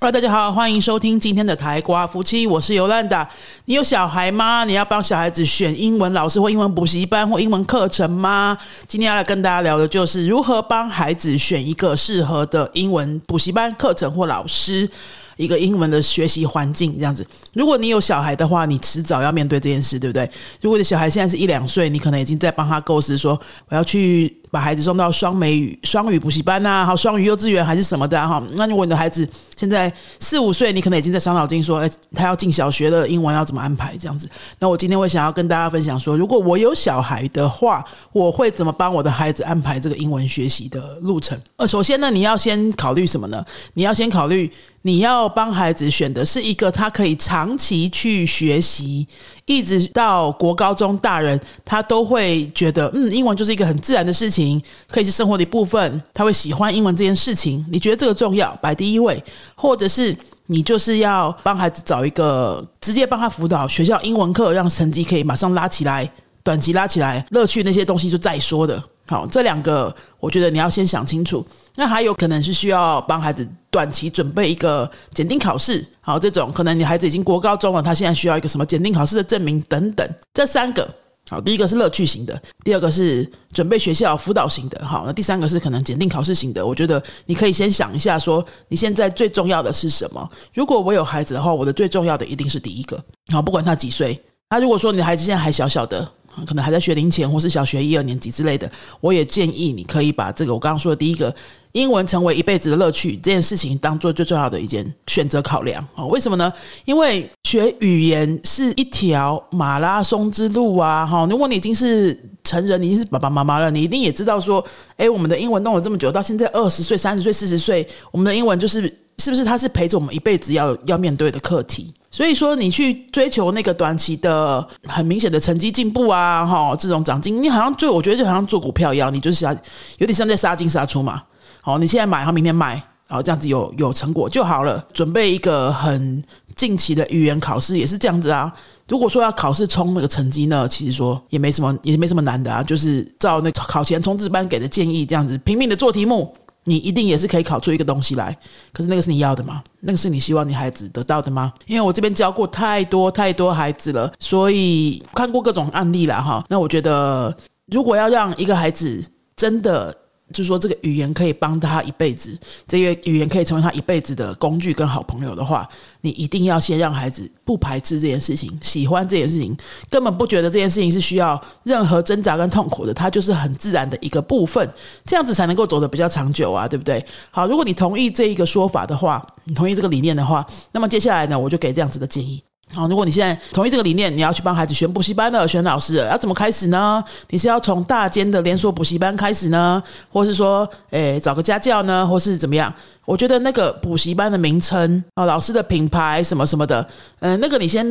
啊大家好，欢迎收听今天的台瓜夫妻，我是尤兰达。你有小孩吗？你要帮小孩子选英文老师或英文补习班或英文课程吗？今天要来跟大家聊的就是如何帮孩子选一个适合的英文补习班课程或老师。一个英文的学习环境这样子。如果你有小孩的话，你迟早要面对这件事，对不对？如果你小孩现在是一两岁，你可能已经在帮他构思说，我要去把孩子送到双美语、双语补习班啊，好，双语幼稚园还是什么的哈。那如果你的孩子现在四五岁，你可能已经在伤脑筋说，哎，他要进小学的英文要怎么安排这样子。那我今天会想要跟大家分享说，如果我有小孩的话，我会怎么帮我的孩子安排这个英文学习的路程？呃，首先呢，你要先考虑什么呢？你要先考虑。你要帮孩子选的是一个他可以长期去学习，一直到国高中大人，他都会觉得，嗯，英文就是一个很自然的事情，可以是生活的一部分，他会喜欢英文这件事情。你觉得这个重要，摆第一位，或者是你就是要帮孩子找一个直接帮他辅导学校英文课，让成绩可以马上拉起来，短期拉起来，乐趣那些东西就再说的。好，这两个我觉得你要先想清楚。那还有可能是需要帮孩子短期准备一个检定考试。好，这种可能你孩子已经国高中了，他现在需要一个什么检定考试的证明等等。这三个，好，第一个是乐趣型的，第二个是准备学校辅导型的。好，那第三个是可能检定考试型的。我觉得你可以先想一下，说你现在最重要的是什么？如果我有孩子的话，我的最重要的一定是第一个。好，不管他几岁。那如果说你的孩子现在还小小的。可能还在学龄前，或是小学一二年级之类的，我也建议你可以把这个我刚刚说的第一个英文成为一辈子的乐趣这件事情当做最重要的一件选择考量啊？为什么呢？因为学语言是一条马拉松之路啊！哈，如果你已经是成人，你已经是爸爸妈妈了，你一定也知道说，哎，我们的英文弄了这么久，到现在二十岁、三十岁、四十岁，我们的英文就是是不是它是陪着我们一辈子要要面对的课题？所以说，你去追求那个短期的很明显的成绩进步啊，哈，这种长进，你好像就我觉得就好像做股票一样，你就是要有点像在杀进杀出嘛。好，你现在买，然后明天卖，然后这样子有有成果就好了。准备一个很近期的语言考试也是这样子啊。如果说要考试冲那个成绩呢，其实说也没什么，也没什么难的啊，就是照那考前冲刺班给的建议这样子拼命的做题目。你一定也是可以考出一个东西来，可是那个是你要的吗？那个是你希望你孩子得到的吗？因为我这边教过太多太多孩子了，所以看过各种案例了哈。那我觉得，如果要让一个孩子真的。就是说，这个语言可以帮他一辈子，这个语言可以成为他一辈子的工具跟好朋友的话，你一定要先让孩子不排斥这件事情，喜欢这件事情，根本不觉得这件事情是需要任何挣扎跟痛苦的，它就是很自然的一个部分，这样子才能够走得比较长久啊，对不对？好，如果你同意这一个说法的话，你同意这个理念的话，那么接下来呢，我就给这样子的建议。好，如果你现在同意这个理念，你要去帮孩子选补习班的、选老师，要怎么开始呢？你是要从大间的连锁补习班开始呢，或是说，诶，找个家教呢，或是怎么样？我觉得那个补习班的名称啊，老师的品牌什么什么的，嗯，那个你先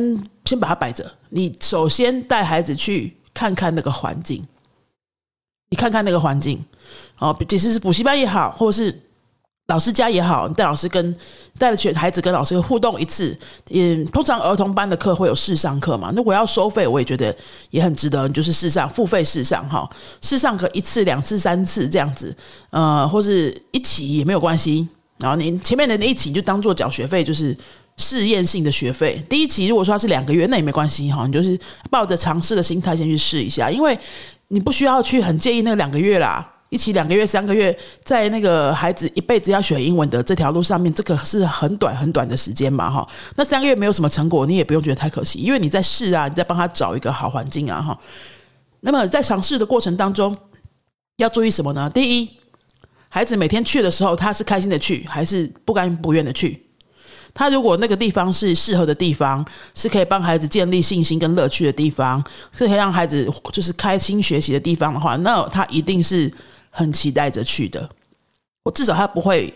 先把它摆着。你首先带孩子去看看那个环境，你看看那个环境，哦，即使是补习班也好，或是。老师家也好，带老师跟带着学孩子跟老师互动一次。嗯，通常儿童班的课会有试上课嘛？如果要收费，我也觉得也很值得，你就是试上付费试上哈，试上课一次、两次、三次这样子，呃，或是一起也没有关系。然后你前面的那一起就当做缴学费，就是试验性的学费。第一期如果说是两个月，那也没关系哈，你就是抱着尝试的心态先去试一下，因为你不需要去很介意那两个月啦。一起两个月、三个月，在那个孩子一辈子要学英文的这条路上面，这个是很短很短的时间嘛，哈。那三个月没有什么成果，你也不用觉得太可惜，因为你在试啊，你在帮他找一个好环境啊，哈。那么在尝试的过程当中，要注意什么呢？第一，孩子每天去的时候，他是开心的去，还是不甘不愿的去？他如果那个地方是适合的地方，是可以帮孩子建立信心跟乐趣的地方，是可以让孩子就是开心学习的地方的话，那他一定是。很期待着去的，我至少他不会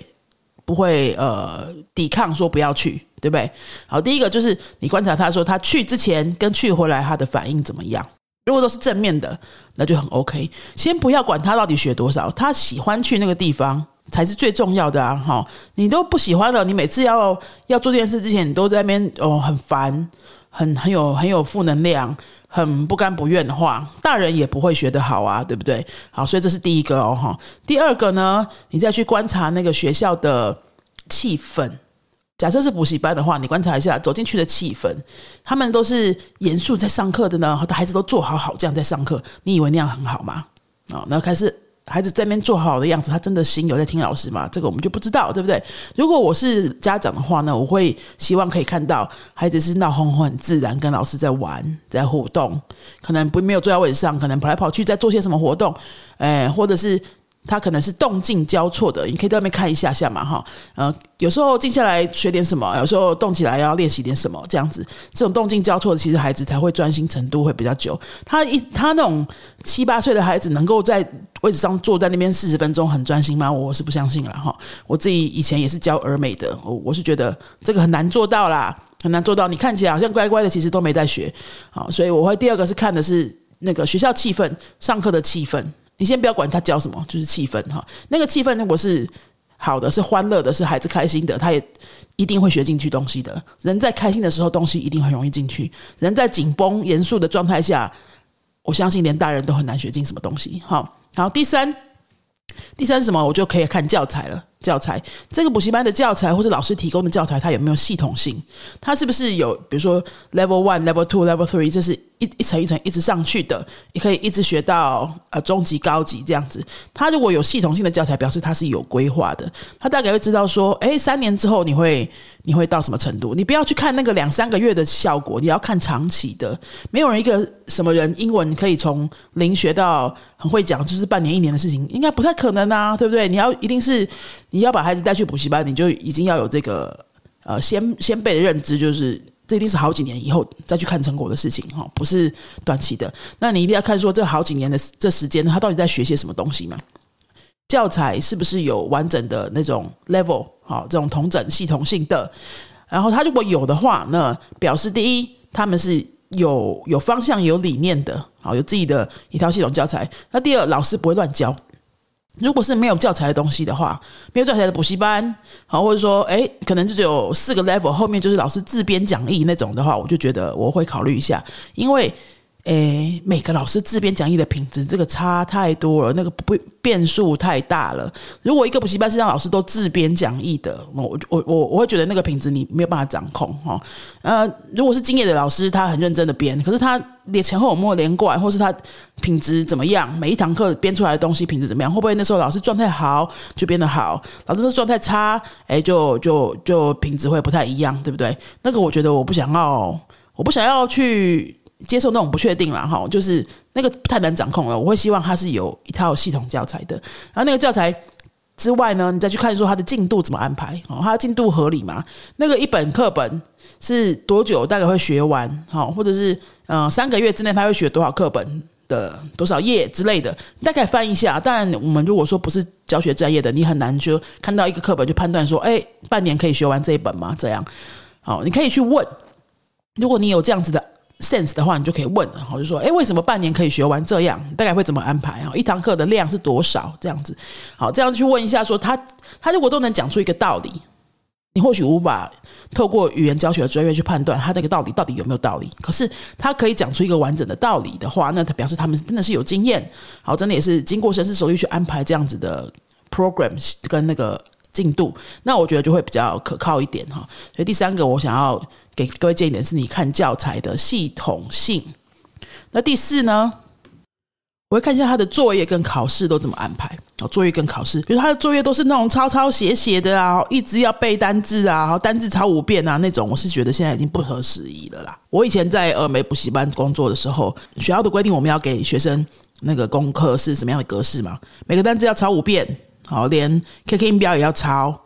不会呃抵抗说不要去，对不对？好，第一个就是你观察他说他去之前跟去回来他的反应怎么样？如果都是正面的，那就很 OK。先不要管他到底学多少，他喜欢去那个地方才是最重要的啊！哈，你都不喜欢了，你每次要要做这件事之前，你都在那边哦很烦，很很有很有负能量。很不甘不愿的话，大人也不会学得好啊，对不对？好，所以这是第一个哦，哈。第二个呢，你再去观察那个学校的气氛，假设是补习班的话，你观察一下走进去的气氛，他们都是严肃在上课的呢，孩子都坐好好这样在上课，你以为那样很好吗？啊，那开始孩子在那边做好的样子，他真的心有在听老师吗？这个我们就不知道，对不对？如果我是家长的话呢，我会希望可以看到孩子是闹哄哄、很自然，跟老师在玩、在互动，可能不没有坐在位置上，可能跑来跑去在做些什么活动，哎，或者是。他可能是动静交错的，你可以在外面看一下下嘛，哈，呃，有时候静下来学点什么，有时候动起来要练习点什么，这样子，这种动静交错的，其实孩子才会专心程度会比较久。他一他那种七八岁的孩子能够在位置上坐在那边四十分钟很专心吗？我是不相信了，哈。我自己以前也是教儿美的，我我是觉得这个很难做到啦，很难做到。你看起来好像乖乖的，其实都没在学，好，所以我会第二个是看的是那个学校气氛，上课的气氛。你先不要管他教什么，就是气氛哈。那个气氛如果是好的，是欢乐的，是孩子开心的，他也一定会学进去东西的。人在开心的时候，东西一定很容易进去；人在紧绷、严肃的状态下，我相信连大人都很难学进什么东西。好，好，第三，第三是什么？我就可以看教材了。教材这个补习班的教材或者老师提供的教材，它有没有系统性？它是不是有比如说 level one、level two、level three，这是一一层一层一直上去的，也可以一直学到呃中级、高级这样子。它如果有系统性的教材，表示它是有规划的。它大概会知道说，哎，三年之后你会你会到什么程度？你不要去看那个两三个月的效果，你要看长期的。没有人一个什么人英文可以从零学到很会讲，就是半年一年的事情，应该不太可能啊，对不对？你要一定是。你要把孩子带去补习班，你就已经要有这个呃先先辈的认知，就是这一定是好几年以后再去看成果的事情哈，不是短期的。那你一定要看说这好几年的这时间，他到底在学些什么东西嘛？教材是不是有完整的那种 level 好这种同整系统性的？然后他如果有的话，那表示第一他们是有有方向、有理念的，好有自己的一套系统教材。那第二，老师不会乱教。如果是没有教材的东西的话，没有教材的补习班，好，或者说，哎，可能就只有四个 level，后面就是老师自编讲义那种的话，我就觉得我会考虑一下，因为。诶，每个老师自编讲义的品质，这个差太多了，那个不变数太大了。如果一个补习班是让老师都自编讲义的，我我我我会觉得那个品质你没有办法掌控哈。呃，如果是敬业的老师，他很认真的编，可是他连前后有没有连贯，或是他品质怎么样？每一堂课编出来的东西品质怎么样？会不会那时候老师状态好就编得好，老师的状态差，哎，就就就品质会不太一样，对不对？那个我觉得我不想要，我不想要去。接受那种不确定了哈，就是那个太难掌控了。我会希望它是有一套系统教材的，然后那个教材之外呢，你再去看说它的进度怎么安排哦，它的进度合理吗？那个一本课本是多久大概会学完？好，或者是嗯三个月之内他会学多少课本的多少页之类的，大概翻一下。当然，我们如果说不是教学专业的，你很难就看到一个课本就判断说，哎，半年可以学完这一本吗？这样好，你可以去问，如果你有这样子的。sense 的话，你就可以问了，我就说，哎，为什么半年可以学完这样？大概会怎么安排啊？一堂课的量是多少？这样子，好，这样去问一下，说他他如果都能讲出一个道理，你或许无法透过语言教学的专业去判断他那个道理到底有没有道理。可是他可以讲出一个完整的道理的话，那他表示他们真的是有经验，好，真的也是经过深思熟虑去安排这样子的 program 跟那个进度，那我觉得就会比较可靠一点哈。所以第三个，我想要。给各位建议点是，你看教材的系统性。那第四呢，我会看一下他的作业跟考试都怎么安排。哦，作业跟考试，比如他的作业都是那种抄抄写写的啊，一直要背单字啊，然后单字抄五遍啊那种，我是觉得现在已经不合时宜了啦。我以前在峨眉补习班工作的时候，学校的规定我们要给学生那个功课是什么样的格式嘛？每个单字要抄五遍，好，连 K K 音标也要抄。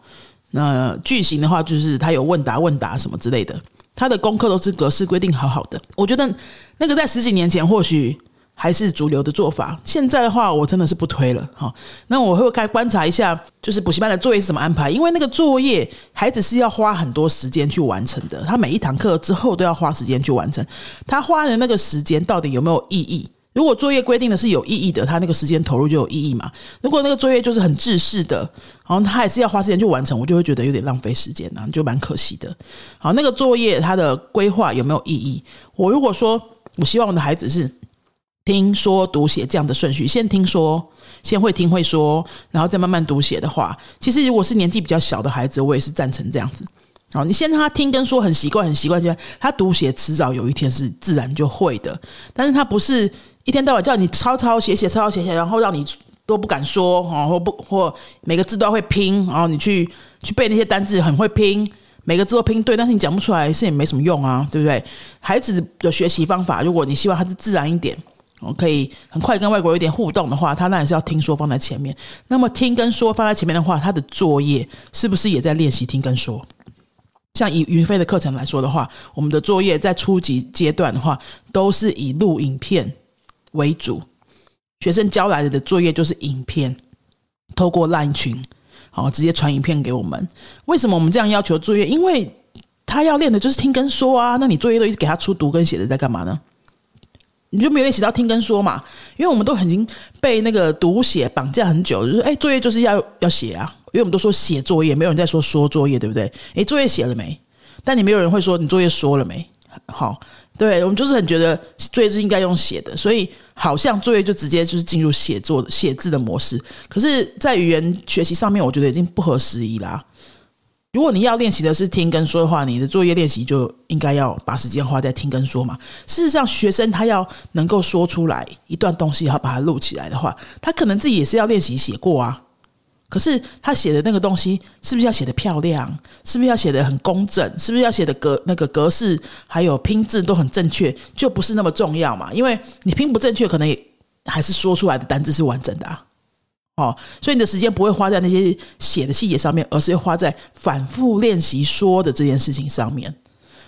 那句型的话，就是他有问答、问答什么之类的。他的功课都是格式规定好好的，我觉得那个在十几年前或许还是主流的做法。现在的话，我真的是不推了哈。那我会该观察一下，就是补习班的作业是怎么安排，因为那个作业孩子是要花很多时间去完成的，他每一堂课之后都要花时间去完成，他花的那个时间到底有没有意义？如果作业规定的是有意义的，他那个时间投入就有意义嘛。如果那个作业就是很制式的，然后他还是要花时间去完成，我就会觉得有点浪费时间呐，就蛮可惜的。好，那个作业它的规划有没有意义？我如果说我希望我的孩子是听说读写这样的顺序，先听说，先会听会说，然后再慢慢读写的话，其实如果是年纪比较小的孩子，我也是赞成这样子。好，你先让他听跟说很习惯，很习惯，现在他读写迟早有一天是自然就会的。但是他不是一天到晚叫你抄抄写写抄抄写写，然后让你都不敢说哦，或不或每个字都会拼，然后你去去背那些单字很会拼，每个字都拼对，但是你讲不出来是也没什么用啊，对不对？孩子的学习方法，如果你希望他是自然一点。我可以很快跟外国有点互动的话，他当然是要听说放在前面。那么听跟说放在前面的话，他的作业是不是也在练习听跟说？像以云飞的课程来说的话，我们的作业在初级阶段的话，都是以录影片为主。学生交来的作业就是影片，透过 LINE 群，好直接传影片给我们。为什么我们这样要求作业？因为他要练的就是听跟说啊。那你作业都一直给他出读跟写的，在干嘛呢？你就没有一起到听跟说嘛？因为我们都已经被那个读写绑架很久，就是哎，作业就是要要写啊。因为我们都说写作业，没有人在说说作业，对不对？哎，作业写了没？但你没有人会说你作业说了没？好，对我们就是很觉得作业是应该用写的，所以好像作业就直接就是进入写作写字的模式。可是，在语言学习上面，我觉得已经不合时宜啦。如果你要练习的是听跟说的话，你的作业练习就应该要把时间花在听跟说嘛。事实上，学生他要能够说出来一段东西，要把它录起来的话，他可能自己也是要练习写过啊。可是他写的那个东西，是不是要写的漂亮？是不是要写的很工整？是不是要写的格那个格式还有拼字都很正确？就不是那么重要嘛？因为你拼不正确，可能也还是说出来的单字是完整的啊。哦，所以你的时间不会花在那些写的细节上面，而是要花在反复练习说的这件事情上面。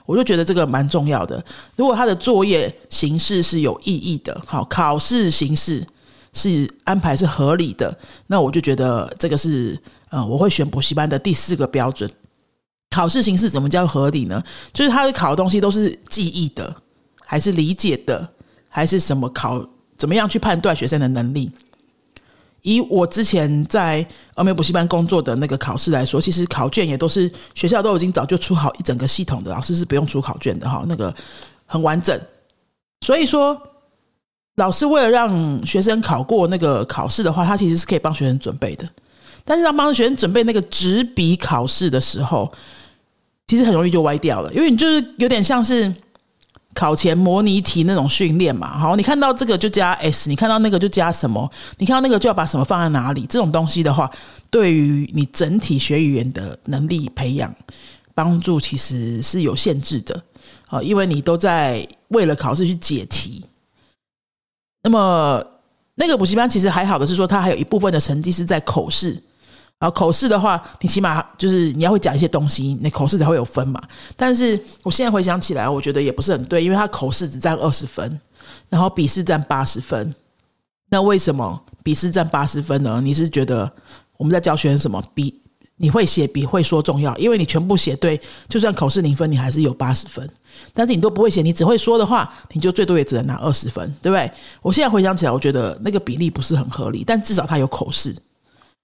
我就觉得这个蛮重要的。如果他的作业形式是有意义的，好，考试形式是安排是合理的，那我就觉得这个是，呃，我会选补习班的第四个标准。考试形式怎么叫合理呢？就是他的考的东西都是记忆的，还是理解的，还是什么考？怎么样去判断学生的能力？以我之前在欧美补习班工作的那个考试来说，其实考卷也都是学校都已经早就出好一整个系统的，老师是不用出考卷的哈，那个很完整。所以说，老师为了让学生考过那个考试的话，他其实是可以帮学生准备的。但是，当帮学生准备那个纸笔考试的时候，其实很容易就歪掉了，因为你就是有点像是。考前模拟题那种训练嘛，好，你看到这个就加 s，你看到那个就加什么，你看到那个就要把什么放在哪里，这种东西的话，对于你整体学语言的能力培养帮助其实是有限制的，啊，因为你都在为了考试去解题。那么那个补习班其实还好的是说，它还有一部分的成绩是在口试。然后口试的话，你起码就是你要会讲一些东西，那口试才会有分嘛。但是我现在回想起来，我觉得也不是很对，因为他口试只占二十分，然后笔试占八十分。那为什么笔试占八十分呢？你是觉得我们在教学什么？比你会写比会说重要，因为你全部写对，就算口试零分，你还是有八十分。但是你都不会写，你只会说的话，你就最多也只能拿二十分，对不对？我现在回想起来，我觉得那个比例不是很合理，但至少他有口试。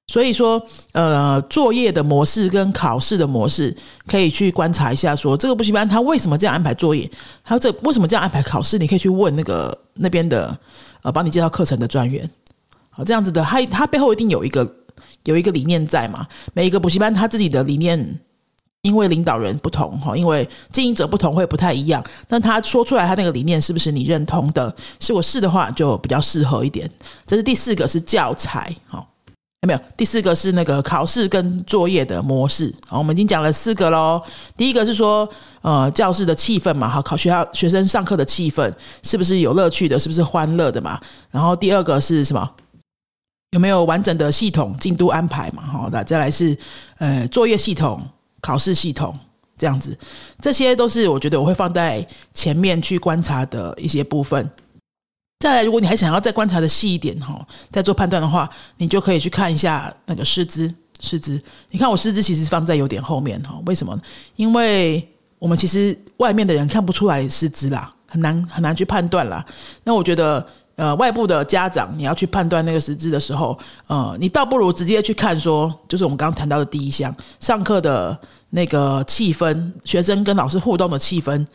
所以说，呃，作业的模式跟考试的模式可以去观察一下，说这个补习班他为什么这样安排作业，还有这为什么这样安排考试，你可以去问那个那边的呃帮你介绍课程的专员。好，这样子的，他他背后一定有一个有一个理念在嘛？每一个补习班他自己的理念，因为领导人不同哈，因为经营者不同会不太一样。但他说出来他那个理念是不是你认同的？是我是的话就比较适合一点。这是第四个是教材，好。没有，第四个是那个考试跟作业的模式。好，我们已经讲了四个喽。第一个是说，呃，教室的气氛嘛，好，考学校学生上课的气氛是不是有乐趣的，是不是欢乐的嘛？然后第二个是什么？有没有完整的系统进度安排嘛？好，那再来是呃作业系统、考试系统这样子，这些都是我觉得我会放在前面去观察的一些部分。再来，如果你还想要再观察的细一点哈，再做判断的话，你就可以去看一下那个师资。师资，你看我师资其实放在有点后面哈，为什么？因为我们其实外面的人看不出来师资啦，很难很难去判断啦。那我觉得，呃，外部的家长你要去判断那个师资的时候，呃，你倒不如直接去看说，就是我们刚刚谈到的第一项，上课的那个气氛，学生跟老师互动的气氛。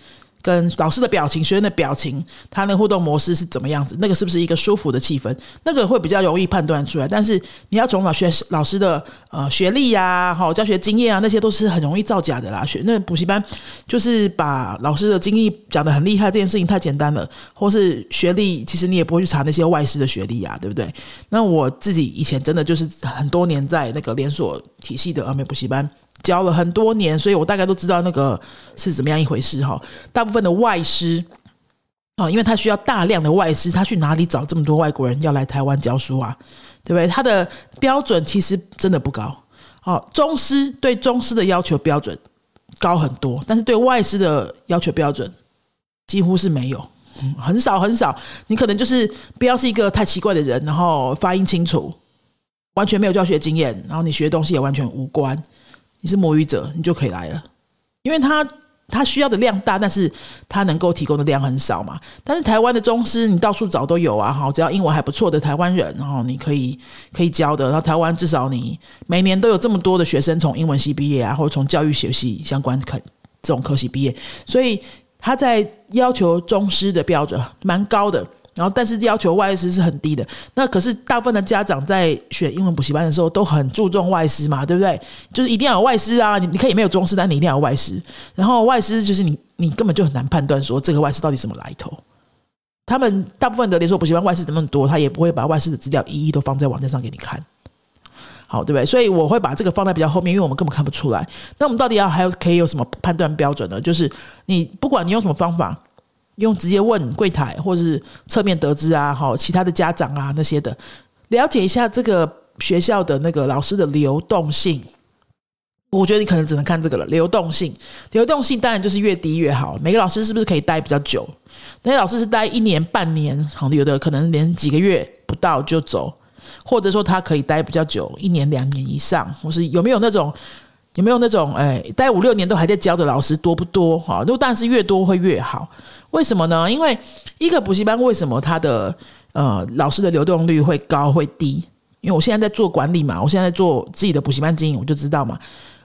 跟老师的表情、学生的表情，他那互动模式是怎么样子？那个是不是一个舒服的气氛？那个会比较容易判断出来。但是你要从老学老师的呃学历呀、好教学经验啊，那些都是很容易造假的啦。学那补习班就是把老师的经历讲的很厉害，这件事情太简单了，或是学历，其实你也不会去查那些外师的学历啊，对不对？那我自己以前真的就是很多年在那个连锁体系的峨眉补习班。教了很多年，所以我大概都知道那个是怎么样一回事哈。大部分的外师啊，因为他需要大量的外师，他去哪里找这么多外国人要来台湾教书啊？对不对？他的标准其实真的不高。哦，中师对中师的要求标准高很多，但是对外师的要求标准几乎是没有，很少很少。你可能就是不要是一个太奇怪的人，然后发音清楚，完全没有教学经验，然后你学东西也完全无关。你是母语者，你就可以来了，因为他他需要的量大，但是他能够提供的量很少嘛。但是台湾的中师，你到处找都有啊，哈，只要英文还不错的台湾人，然后你可以可以教的。然后台湾至少你每年都有这么多的学生从英文系毕业啊，或者从教育学系相关科这种科系毕业，所以他在要求中师的标准蛮高的。然后，但是要求外师是很低的。那可是大部分的家长在选英文补习班的时候都很注重外师嘛，对不对？就是一定要有外师啊！你你可以没有中师，但你一定要有外师。然后外师就是你，你根本就很难判断说这个外师到底什么来头。他们大部分的连锁补习班外师这么多，他也不会把外师的资料一一都放在网站上给你看。好，对不对？所以我会把这个放在比较后面，因为我们根本看不出来。那我们到底要还有可以有什么判断标准呢？就是你不管你用什么方法。用直接问柜台，或者是侧面得知啊，好，其他的家长啊那些的，了解一下这个学校的那个老师的流动性。我觉得你可能只能看这个了，流动性，流动性当然就是越低越好。每个老师是不是可以待比较久？那些老师是待一年半年，好，有的可能连几个月不到就走，或者说他可以待比较久，一年两年以上，或是有没有那种？有没有那种哎，待五六年都还在教的老师多不多？哈，如果但是越多会越好。为什么呢？因为一个补习班为什么它的呃老师的流动率会高会低？因为我现在在做管理嘛，我现在做自己的补习班经营，我就知道嘛。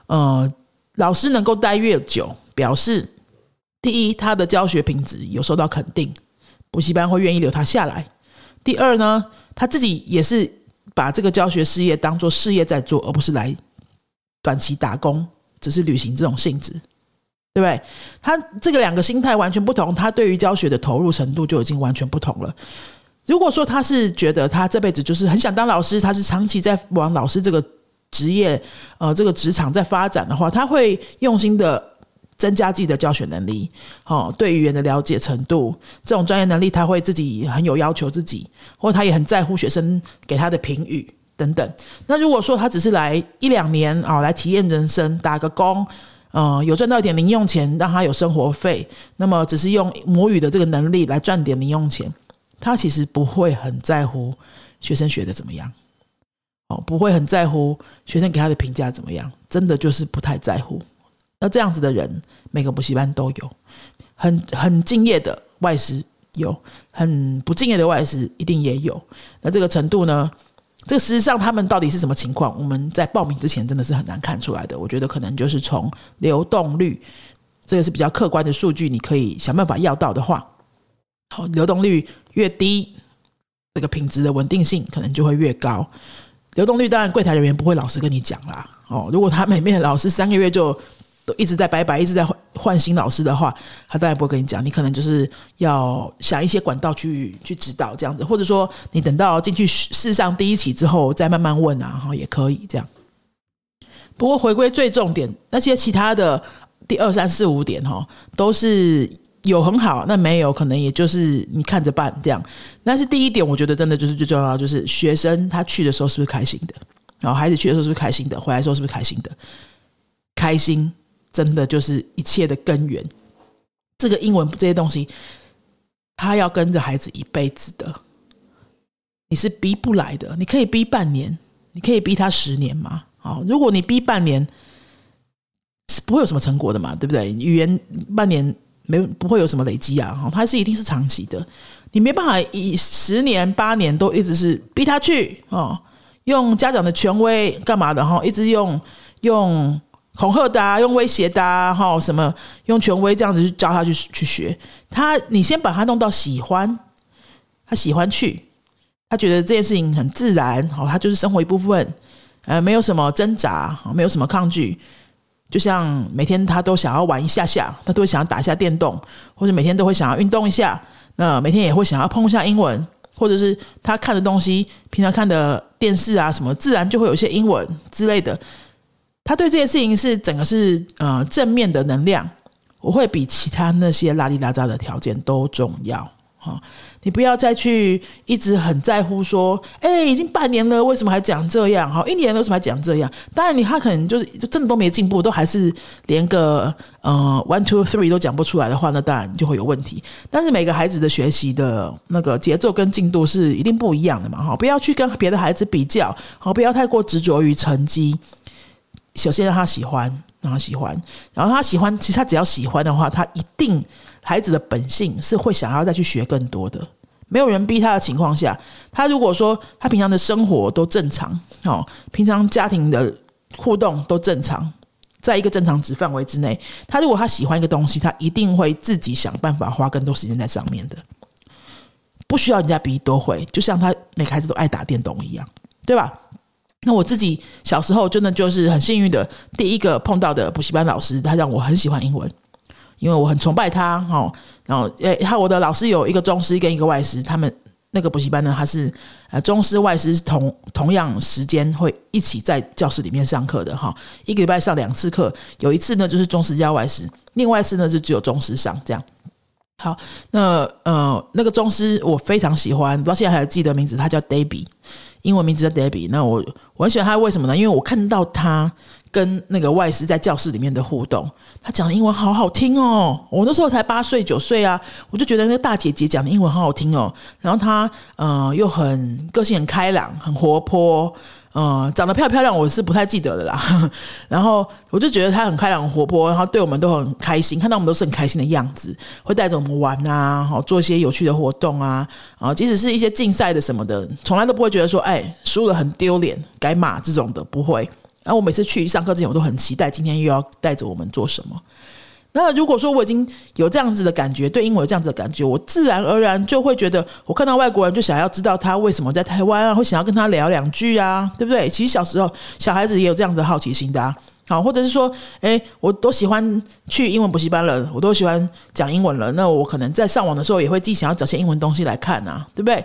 呃，老师能够待越久，表示第一，他的教学品质有受到肯定，补习班会愿意留他下来。第二呢，他自己也是把这个教学事业当做事业在做，而不是来。短期打工只是旅行这种性质，对不对？他这个两个心态完全不同，他对于教学的投入程度就已经完全不同了。如果说他是觉得他这辈子就是很想当老师，他是长期在往老师这个职业呃这个职场在发展的话，他会用心的增加自己的教学能力，哦，对语言的了解程度，这种专业能力他会自己很有要求自己，或他也很在乎学生给他的评语。等等，那如果说他只是来一两年啊，来体验人生，打个工，嗯，有赚到一点零用钱，让他有生活费，那么只是用母语的这个能力来赚点零用钱，他其实不会很在乎学生学的怎么样，哦，不会很在乎学生给他的评价怎么样，真的就是不太在乎。那这样子的人，每个补习班都有，很很敬业的外师有，很不敬业的外师一定也有。那这个程度呢？这个事实上，他们到底是什么情况？我们在报名之前真的是很难看出来的。我觉得可能就是从流动率，这个是比较客观的数据，你可以想办法要到的话，好，流动率越低，这个品质的稳定性可能就会越高。流动率当然柜台人员不会老实跟你讲啦，哦，如果他每面老师三个月就。都一直在拜拜，一直在换换新老师的话，他当然不会跟你讲。你可能就是要想一些管道去去指导这样子，或者说你等到进去试上第一期之后再慢慢问啊，哈也可以这样。不过回归最重点，那些其他的第二三四五点哈，都是有很好，那没有可能也就是你看着办这样。但是第一点，我觉得真的就是最重要的，就是学生他去的时候是不是开心的，然后孩子去的时候是不是开心的，回来的时候是不是开心的，开心。真的就是一切的根源。这个英文这些东西，他要跟着孩子一辈子的，你是逼不来的。你可以逼半年，你可以逼他十年嘛？好，如果你逼半年，是不会有什么成果的嘛？对不对？语言半年没不会有什么累积啊？哈，它是一定是长期的。你没办法以十年八年都一直是逼他去哦，用家长的权威干嘛的哈？一直用用。恐吓的啊，用威胁的啊，哈，什么用权威这样子去教他去去学。他，你先把他弄到喜欢，他喜欢去，他觉得这件事情很自然，好，他就是生活一部分，呃，没有什么挣扎，没有什么抗拒。就像每天他都想要玩一下下，他都会想要打一下电动，或者每天都会想要运动一下。那每天也会想要碰一下英文，或者是他看的东西，平常看的电视啊什么，自然就会有一些英文之类的。他对这件事情是整个是呃正面的能量，我会比其他那些拉里拉扎的条件都重要。哈，你不要再去一直很在乎说，哎，已经半年了，为什么还讲这样？哈，一年了，为什么还讲这样？当然，你他可能就是就真的都没进步，都还是连个呃 one two three 都讲不出来的话，那当然就会有问题。但是每个孩子的学习的那个节奏跟进度是一定不一样的嘛，哈，不要去跟别的孩子比较，好，不要太过执着于成绩。首先让他喜欢，让他喜欢，然后他喜欢，其实他只要喜欢的话，他一定。孩子的本性是会想要再去学更多的，没有人逼他的情况下，他如果说他平常的生活都正常，哦，平常家庭的互动都正常，在一个正常值范围之内，他如果他喜欢一个东西，他一定会自己想办法花更多时间在上面的，不需要人家逼都会，就像他每个孩子都爱打电动一样，对吧？那我自己小时候真的就是很幸运的，第一个碰到的补习班老师，他让我很喜欢英文。因为我很崇拜他，哈，然后诶，他我的老师有一个中师跟一个外师，他们那个补习班呢，他是呃中师外师同同样时间会一起在教室里面上课的，哈，一个礼拜上两次课，有一次呢就是中师加外师，另外一次呢就只有中师上这样。好，那呃那个中师我非常喜欢，到现在还记得名字，他叫 Debbie，英文名字叫 Debbie。那我我很喜欢他，为什么呢？因为我看到他。跟那个外师在教室里面的互动，他讲的英文好好听哦。我那时候才八岁九岁啊，我就觉得那个大姐姐讲的英文好好听哦。然后她嗯又很个性很开朗，很活泼，嗯长得漂不漂亮我是不太记得的啦。然后我就觉得她很开朗活泼，然后对我们都很开心，看到我们都是很开心的样子，会带着我们玩啊，好做一些有趣的活动啊。啊，即使是一些竞赛的什么的，从来都不会觉得说，哎，输了很丢脸，该骂这种的不会。然后我每次去上课之前，我都很期待今天又要带着我们做什么。那如果说我已经有这样子的感觉，对英文有这样子的感觉，我自然而然就会觉得，我看到外国人就想要知道他为什么在台湾啊，会想要跟他聊两句啊，对不对？其实小时候小孩子也有这样的好奇心的啊。好，或者是说，哎，我都喜欢去英文补习班了，我都喜欢讲英文了，那我可能在上网的时候也会自己想要找些英文东西来看啊，对不对？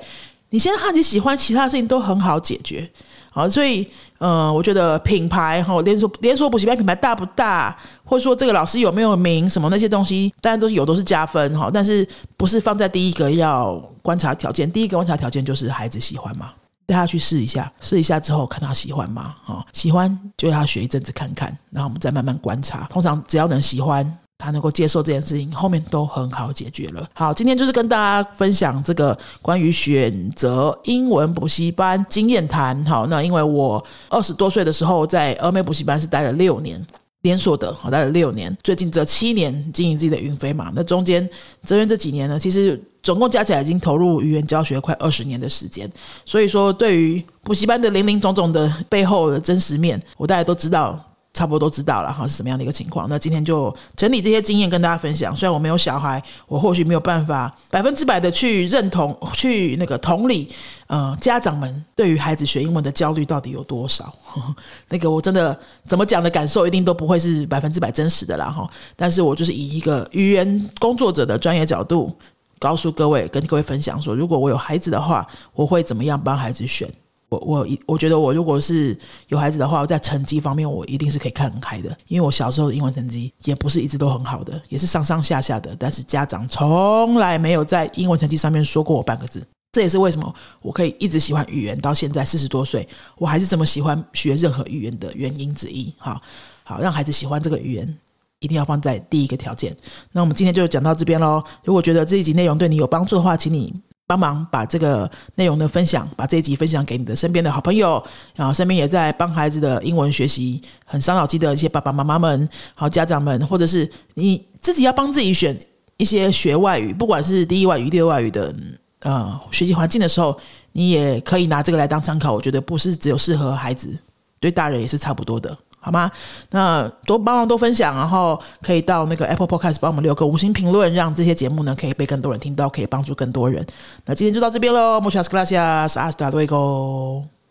你现在好奇喜欢其他事情都很好解决。好，所以，呃，我觉得品牌哈，连锁连锁补习班品牌大不大，或者说这个老师有没有名，什么那些东西，当然都是有，都是加分哈。但是不是放在第一个要观察条件？第一个观察条件就是孩子喜欢吗？带他去试一下，试一下之后看他喜欢吗？哈，喜欢就让他学一阵子看看，然后我们再慢慢观察。通常只要能喜欢。他能够接受这件事情，后面都很好解决了。好，今天就是跟大家分享这个关于选择英文补习班经验谈。好，那因为我二十多岁的时候在俄美补习班是待了六年，连锁的，好待了六年。最近这七年经营自己的云飞嘛，那中间泽源这几年呢，其实总共加起来已经投入语言教学快二十年的时间。所以说，对于补习班的零零总总的背后的真实面，我大家都知道。差不多都知道了哈，是什么样的一个情况？那今天就整理这些经验跟大家分享。虽然我没有小孩，我或许没有办法百分之百的去认同、去那个同理，呃，家长们对于孩子学英文的焦虑到底有多少？那个我真的怎么讲的感受，一定都不会是百分之百真实的啦哈。但是我就是以一个语言工作者的专业角度，告诉各位，跟各位分享说，如果我有孩子的话，我会怎么样帮孩子选？我我一我觉得我如果是有孩子的话，在成绩方面我一定是可以看很开的，因为我小时候的英文成绩也不是一直都很好的，也是上上下下的。但是家长从来没有在英文成绩上面说过我半个字，这也是为什么我可以一直喜欢语言到现在四十多岁，我还是这么喜欢学任何语言的原因之一。好，好让孩子喜欢这个语言，一定要放在第一个条件。那我们今天就讲到这边喽。如果觉得这一集内容对你有帮助的话，请你。帮忙把这个内容的分享，把这一集分享给你的身边的好朋友，然后身边也在帮孩子的英文学习很伤脑筋的一些爸爸妈妈们、好家长们，或者是你自己要帮自己选一些学外语，不管是第一外语、第二外语的呃学习环境的时候，你也可以拿这个来当参考。我觉得不是只有适合孩子，对大人也是差不多的。好吗？那多帮忙多分享，然后可以到那个 Apple Podcast 帮我们留个五星评论，让这些节目呢可以被更多人听到，可以帮助更多人。那今天就到这边喽，Muchas gracias，hasta luego。